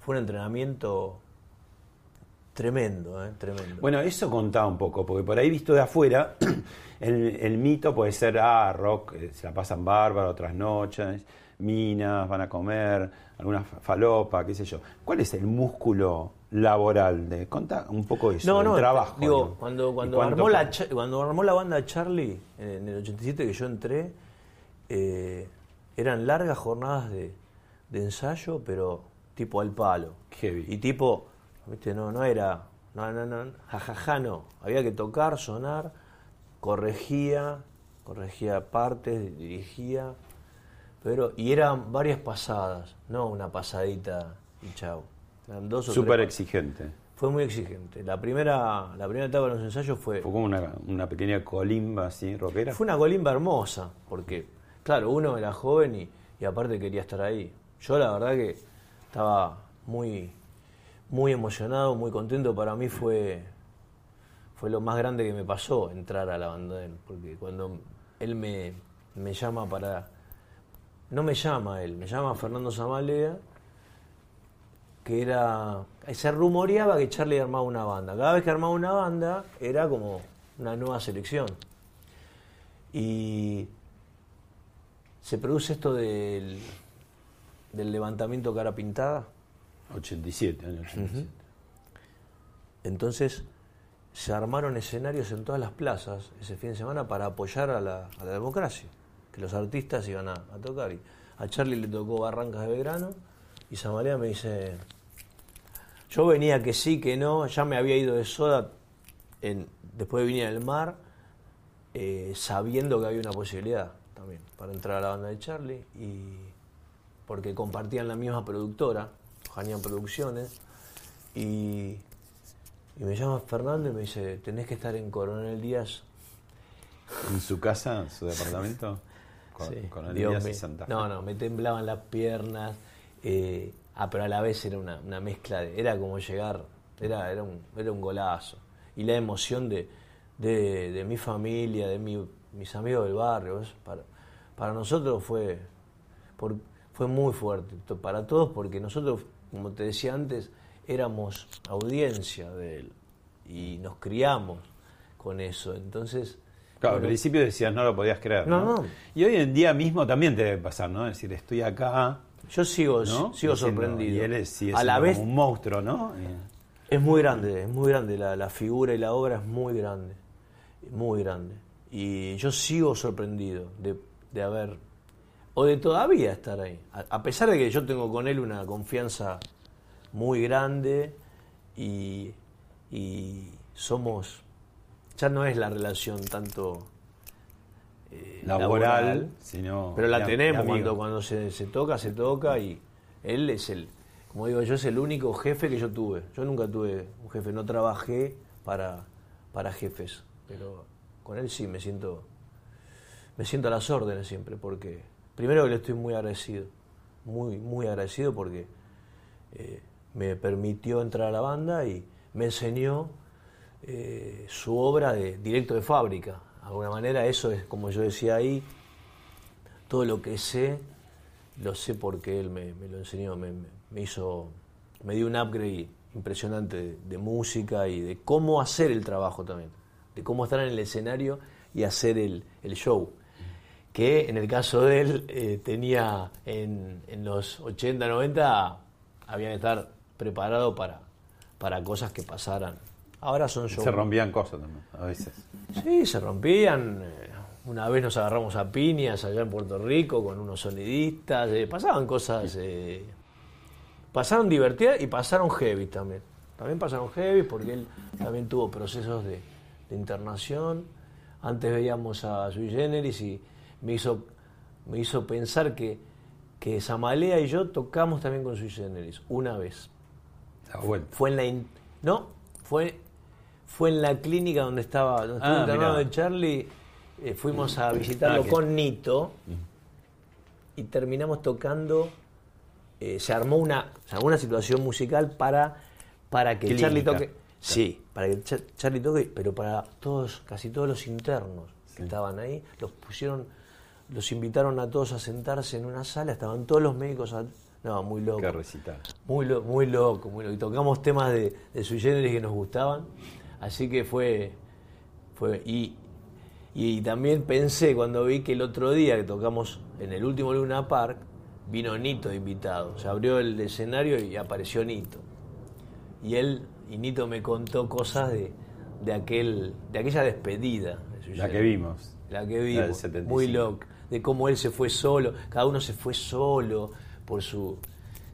fue un entrenamiento Tremendo, ¿eh? Tremendo. Bueno, eso contaba un poco, porque por ahí visto de afuera, el, el mito puede ser, ah, rock, eh, se la pasan bárbaro, otras noches, minas, van a comer, alguna fa- falopa, qué sé yo. ¿Cuál es el músculo laboral? de Contá un poco eso, No, del no, trabajo. digo, cuando, ¿Y cuando, armó la, cuando armó la banda Charlie, en, el 87 que yo entré, eh, eran largas jornadas de, de ensayo, pero tipo al palo. Y tipo, viste, no, no era, no, no, no, jajaja, no. Había que tocar, sonar, corregía, corregía partes, dirigía, pero, y eran varias pasadas, no una pasadita y chau. Eran dos o Súper exigente. fue muy exigente. La primera, la primera etapa de los ensayos fue, Fue como una, una pequeña colimba así, rockera. fue una colimba hermosa, porque, claro, uno era joven y, y aparte quería estar ahí. Yo la verdad que estaba muy, muy emocionado, muy contento. Para mí fue, fue lo más grande que me pasó entrar a la banda de él, porque cuando él me, me llama para... No me llama él, me llama Fernando Zamalea, que era... Se rumoreaba que Charlie armaba una banda. Cada vez que armaba una banda era como una nueva selección. Y se produce esto del, del levantamiento cara pintada. 87, año 87. Entonces se armaron escenarios en todas las plazas ese fin de semana para apoyar a la, a la democracia, que los artistas iban a, a tocar. Y a Charlie le tocó Barrancas de Belgrano y Zamalea me dice, yo venía que sí, que no, ya me había ido de soda en, después de Viña del Mar, eh, sabiendo que había una posibilidad también para entrar a la banda de Charlie y porque compartían la misma productora, Janian Producciones, y, y me llama Fernando y me dice, tenés que estar en Coronel Díaz. ¿En su casa, en su departamento? Con, Sí, con Dios Elías y. Santa Fe. No, no, me temblaban las piernas, eh, ah, pero a la vez era una, una mezcla, de, era como llegar, era, era, un, era un golazo. Y la emoción de, de, de mi familia, de mi- mis amigos del barrio, para, para nosotros fue, por- fue muy fuerte, para todos, porque nosotros, como te decía antes, éramos audiencia de él y nos criamos con eso. Entonces, Claro, al principio decías no lo podías creer. No, No, no. Y hoy en día mismo también te debe pasar, ¿no? Es decir, estoy acá. Yo sigo, ¿no? sigo sorprendido. Y él es, sigue A la vez- como un monstruo, ¿no? Es muy grande, es muy grande. La, la figura y la obra es muy grande. Muy grande. Y yo sigo sorprendido de, de haber. o de todavía estar ahí. A, a pesar de que yo tengo con él una confianza muy grande y, y somos. ya no es la relación tanto. Eh, Laboral, sino Pero la de- tenemos cuando, cuando se, se toca, se toca y él es el, como digo yo, es el único jefe que yo tuve. Yo nunca tuve un jefe, no trabajé para, para jefes, pero con él sí me siento, me siento a las órdenes siempre, porque primero que le estoy muy agradecido, muy, muy agradecido porque eh, me permitió entrar a la banda y me enseñó eh, su obra de directo de fábrica. De alguna manera eso es, como yo decía ahí, todo lo que sé, lo sé porque él me, me lo enseñó, me, me- hizo, me dio un upgrade impresionante de, música y de cómo hacer el trabajo también, de cómo estar en el escenario y hacer el, el show. Que en el caso de él eh, tenía en, en los 80, 90, había que estar preparado para, para cosas que pasaran. Ahora son shows. Se rompían cosas también, a veces. Sí, se rompían. eh, Una vez nos agarramos a piñas allá en Puerto Rico con unos sonidistas. eh, pasaban cosas. eh, pasaron divertidas y pasaron heavy también. También pasaron heavy porque él también tuvo procesos de, de internación. Antes veíamos a Sui Generis y me hizo, me hizo pensar que, que Samalea y yo tocamos también con Sui Generis una vez. Fue en la in- no, fue fue en la clínica donde estaba donde Ah, internado mirá. de Charlie. eh, fuimos a visitarlo Ah, que- con Nito y terminamos tocando. eh, se armó una se armó una situación musical para para que Clínica. Charlie toque. Sí, para que Cha- Charlie toque, pero para todos, casi todos los internos que estaban ahí, los pusieron, los invitaron a todos a sentarse en una sala, estaban todos los médicos a- No, muy loco. Qué recital. Muy, lo- muy loco, muy loco. Y tocamos temas de, de sui generis que nos gustaban. Así que fue. fue y, y también pensé cuando vi que el otro día que tocamos en el último Luna Park, vino Nito de invitado. Se abrió el escenario y apareció Nito. Y él, y Nito me contó cosas de, de, aquel, de aquella despedida. de La que vimos. La que vimos. 75. Muy loco. De cómo él se fue solo. Cada uno se fue solo por su.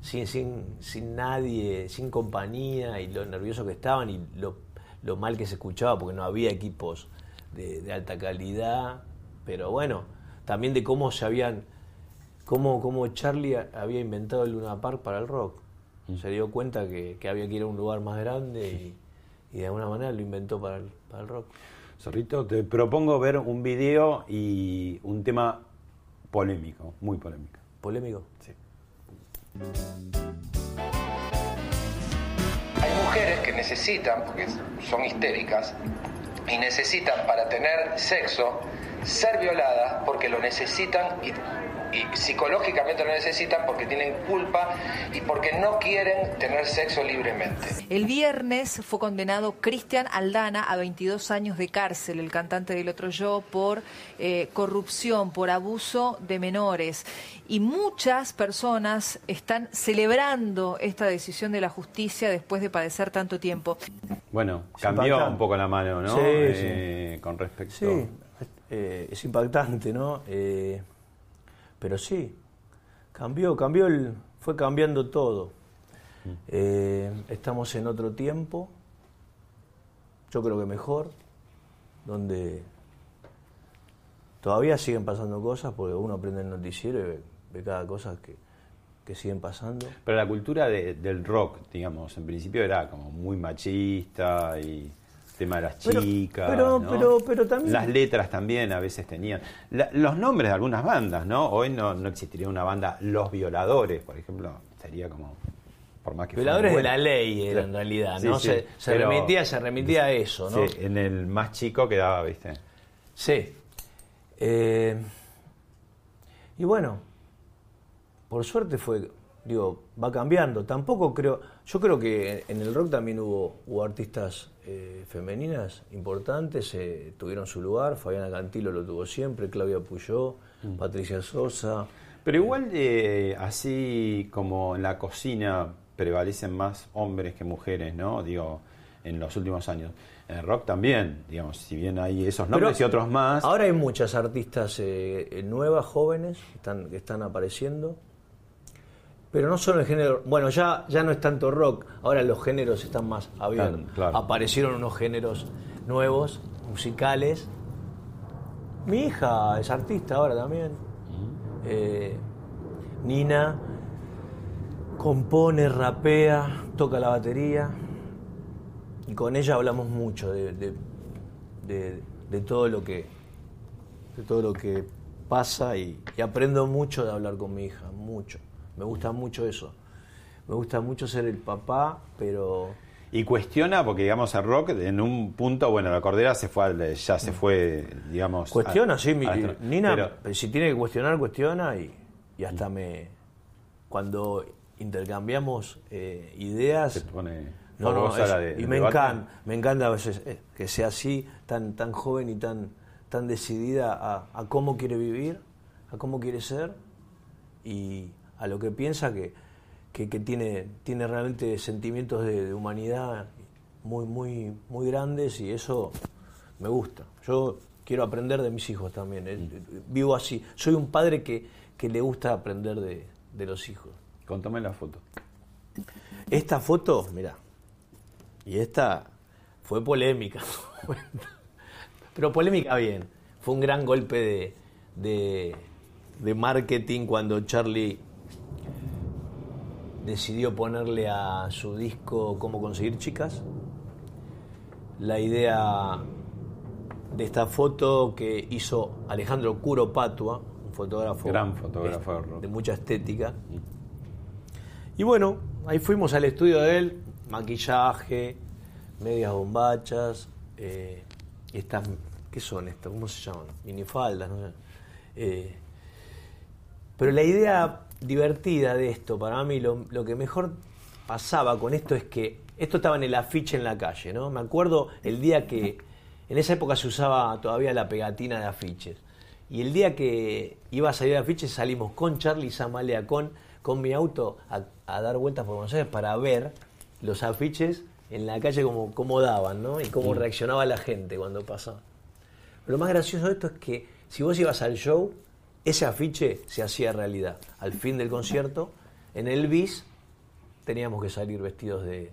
Sin, sin, sin nadie, sin compañía y lo nervioso que estaban y lo, lo mal que se escuchaba porque no había equipos de, de alta calidad. Pero bueno, también de cómo se habían. Cómo, cómo Charlie había inventado el Luna Park para el rock. Se dio cuenta que, que había que ir a un lugar más grande y, y de alguna manera lo inventó para el, para el rock. Zorrito, te propongo ver un video y un tema polémico, muy polémico. ¿Polémico? Sí. Mujeres que necesitan, porque son histéricas, y necesitan para tener sexo ser violadas porque lo necesitan y psicológicamente lo necesitan porque tienen culpa y porque no quieren tener sexo libremente. El viernes fue condenado Cristian Aldana a 22 años de cárcel, el cantante del otro yo, por eh, corrupción, por abuso de menores. Y muchas personas están celebrando esta decisión de la justicia después de padecer tanto tiempo. Bueno, cambió un poco la mano, ¿no? Sí, Eh, Con respecto. Sí, eh, es impactante, ¿no? Pero sí, cambió, cambió el, fue cambiando todo. Eh, estamos en otro tiempo, yo creo que mejor, donde todavía siguen pasando cosas, porque uno aprende el noticiero y ve, ve cada cosa que, que siguen pasando. Pero la cultura de- del rock, digamos, en principio era como muy machista y tema de las Pero- chicas. pero- ¿no? pero- pero también- Las letras también a veces tenían. La- los nombres de algunas bandas, ¿no? Hoy no, no existiría una banda Los Violadores, por ejemplo. Sería como. Por más que fuera Violadores de la ley era en realidad, ¿no? sí, se remitía, se remitía a eso, ¿no? Sí, en el más chico quedaba, ¿viste? Sí. Eh, y bueno, por suerte fue, digo, va cambiando. Tampoco creo, yo creo que en el rock también hubo, hubo artistas eh, femeninas importantes, eh, tuvieron su lugar. Fabiana Cantilo lo tuvo siempre, Claudia Puyó, Patricia Sosa. Pero igual, eh, así como en la cocina prevalecen más hombres que mujeres, ¿no? Digo, en los últimos años. En el rock también, digamos, si bien hay esos nombres Pero y otros más. Ahora hay muchas artistas eh, nuevas, jóvenes, que están, que están apareciendo. Pero no solo el género. Bueno, ya, ya no es tanto rock, ahora los géneros están más abiertos. Claro. Aparecieron unos géneros nuevos, musicales. Mi hija es artista ahora también. Eh, Nina compone, rapea, toca la batería. Y con ella hablamos mucho de, de- de- de todo lo que de todo lo que pasa y, y aprendo mucho de hablar con mi hija, mucho. Me gusta mucho eso. Me gusta mucho ser el papá, pero Y cuestiona, porque digamos el rock, en un punto, bueno, la cordera se fue, ya se fue, digamos. cuestiona, a- sí. mi- Nina, pero- si tiene que cuestionar, cuestiona y, y hasta me. Cuando intercambiamos eh, ideas. Se pone No, no, es- de- y me encanta, me encanta a veces eh, que sea así, tan, tan joven y tan, tan decidida a, a cómo quiere vivir, a cómo quiere ser y a lo que piensa que, que, que tiene, tiene realmente sentimientos de, de humanidad muy, muy, muy grandes y eso me gusta. Yo quiero aprender de mis hijos también. eh, Vivo así. Soy un padre que, que le gusta aprender de, de los hijos. Contame la foto. Esta foto, mira, y esta fue polémica, pero polémica bien. Fue un gran golpe de, de, de marketing cuando Charlie decidió ponerle a su disco Cómo conseguir chicas. La idea de esta foto que hizo Alejandro Curo Patua, un fotógrafo, Gran fotógrafo de mucha estética. Y bueno, ahí fuimos al estudio de él, maquillaje, medias bombachas, eh, estas, ¿qué son estas? ¿Cómo se llaman? Minifaldas, no sé. Eh, pero la idea divertida de esto, para mí lo, lo que mejor pasaba con esto es que esto estaba en el afiche en la calle, ¿no? Me acuerdo el día que, en esa época se usaba todavía la pegatina de afiches. Y el día que iba a salir el afiche salimos con Charlie Zamalea, con, con mi auto, a, a dar vueltas por Buenos Aires para ver los afiches en la calle como, cómo daban, ¿no? Y cómo Mm. reaccionaba la gente cuando pasaba. Lo más gracioso de esto es que si vos ibas al show, ese afiche se hacía realidad. Al fin del concierto, en el bis, teníamos que salir vestidos de,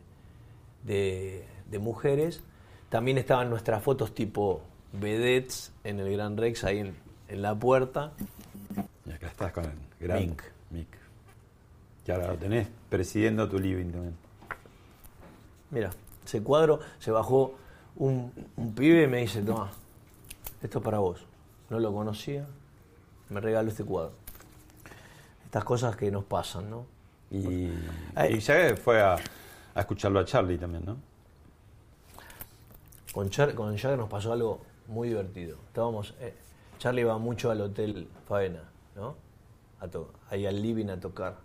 de, de mujeres. También estaban nuestras fotos tipo vedettes en el Gran Rex, ahí en, en la puerta. Y acá estás con el gran Mick. Mick. Que ahora lo tenés presidiendo tu living también. Mira, ese cuadro se bajó un, un pibe y me dice, toma, esto es para vos. No lo conocía, me regaló este cuadro. Estas cosas que nos pasan, ¿no? Y, y ya fue a, a escucharlo a Charlie también, ¿no? Con, Char con Jagger nos pasó algo muy divertido. Estábamos, eh, Charlie iba mucho al hotel Faena, ¿no? A to- ahí al living a tocar.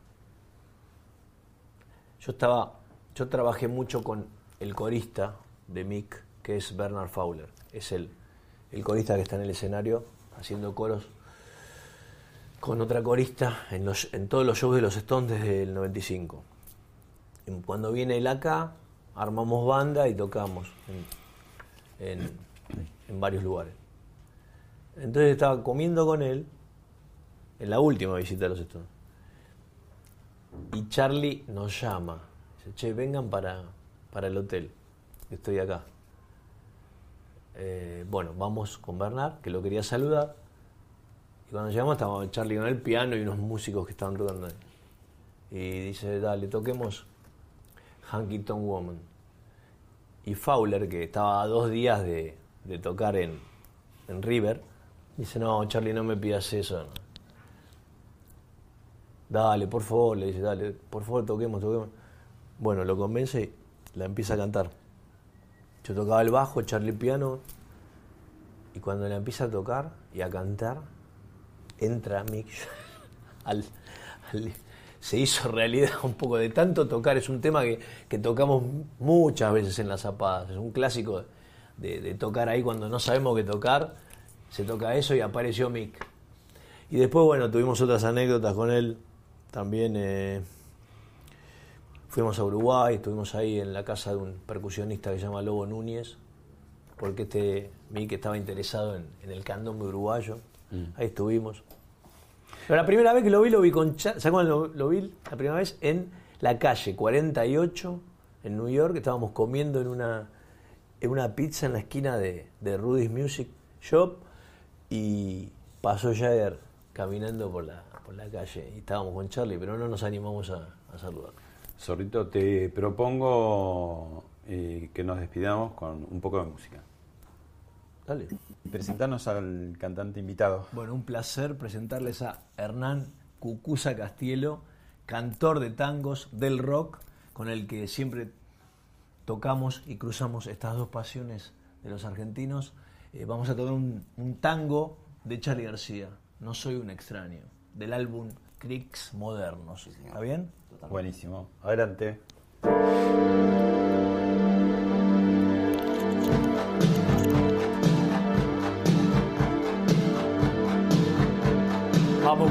Yo estaba, yo trabajé mucho con el corista de Mick, que es Bernard Fowler. Es el, el corista que está en el escenario haciendo coros con otra corista en, los, en todos los shows de los Stones desde el 95. Y cuando viene él acá, armamos banda y tocamos en, varios lugares. Entonces estaba comiendo con él en la última visita de los Stones. Y Charlie nos llama. Dice, che, vengan para, el hotel. Estoy acá. Eh, bueno, vamos con Bernard, que lo quería saludar. Cuando llegamos estaba Charlie con el piano y unos músicos que estaban tocando ahí. Y dice, dale, toquemos Hunkyton Woman. Y Fowler, que estaba a dos días de, de tocar en, en River, dice, no, Charlie, no me pidas eso. no". Dale, por favor, le dice, dale, por favor, toquemos, toquemos. Bueno, lo convence y la empieza a cantar. Yo tocaba el bajo, Charlie el piano, y cuando la empieza a tocar y a cantar, entra Mick al, se hizo realidad un poco de tanto tocar. Es un tema que, que tocamos muchas veces en las zapadas. Es un clásico de, de tocar ahí cuando no sabemos qué tocar. Se toca eso y apareció Mick. Y después, bueno, tuvimos otras anécdotas con él. También eh, fuimos a Uruguay, estuvimos ahí en la casa de un percusionista que se llama Lobo Núñez, porque este Mick estaba interesado en, en el candombe uruguayo. Ahí estuvimos. Pero la primera vez que lo vi, lo vi con ¿Sabes cuándo lo, lo vi? La primera vez en la calle 48 en New York. Estábamos comiendo en una, en una pizza en la esquina de, de Rudy's Music Shop y pasó Jagger caminando por la, por la calle y estábamos con Charlie, pero no nos animamos a, a saludar. Zorrito, te propongo eh, que nos despidamos con un poco de música. Dale. Presentanos al cantante invitado. Bueno, un placer presentarles a Hernán Cucuza Castielo, cantor de tangos del rock, con el que siempre tocamos y cruzamos estas dos pasiones de los argentinos. Eh, vamos a tocar un, un tango de Charlie García, No soy un extraño, del álbum Cricks Modernos. ¿Está bien? Buenísimo. Adelante. Vamos.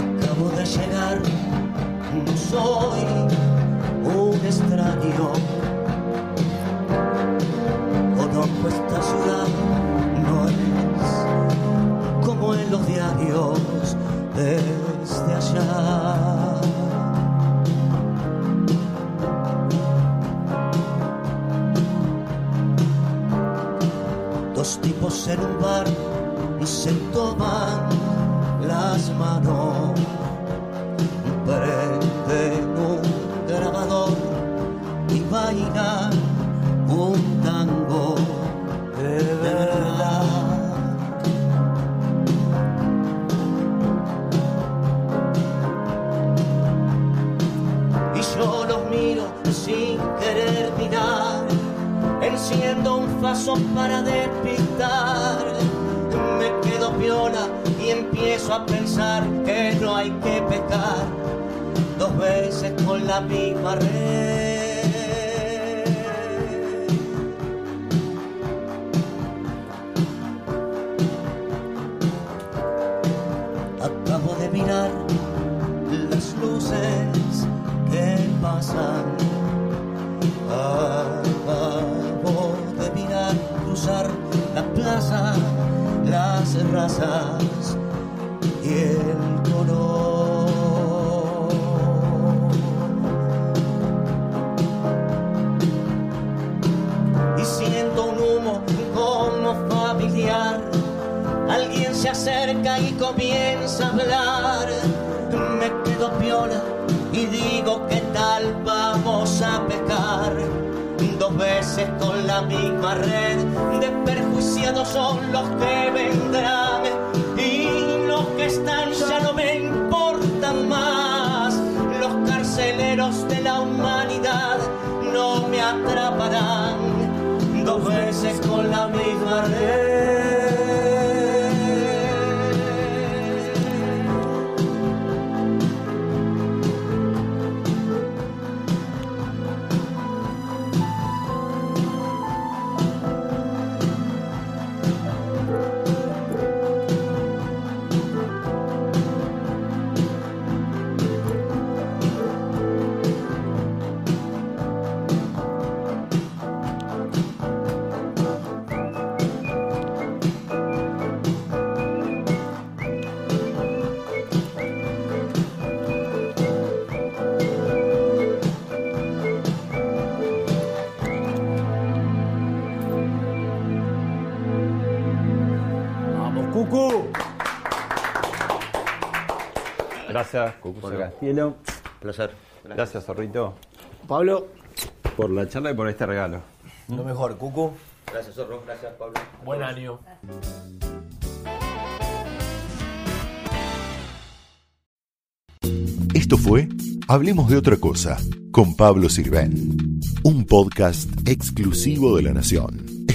Acabo de llegar, no soy un extraño. Conozco esta ciudad, no es como en los diarios desde allá. Dos tipos en un bar se toman las manos, prenden un grabador y bailan un tango de verdad. Y yo los miro sin querer mirar, enciendo un faso para despistar quedo piola y empiezo a pensar que no hay que pecar dos veces con la misma red. Y el color. Y siento un humo como familiar. Alguien se acerca y comienza a hablar. Me quedo piola y digo, ¿qué tal vamos a pecar? Dos veces con la misma red de perjuiciados son los que vendrán de la humanidad no me atraparán dos veces con la misma red. Gracias, Cucu Castielo. Placer. Gracias, Zorrito, Pablo, por la charla y por este regalo. Lo mejor, Cucu. Gracias, Zorro. Gracias, Pablo. buen año. Esto fue Hablemos de otra cosa con Pablo Sirven, un podcast exclusivo de La Nación.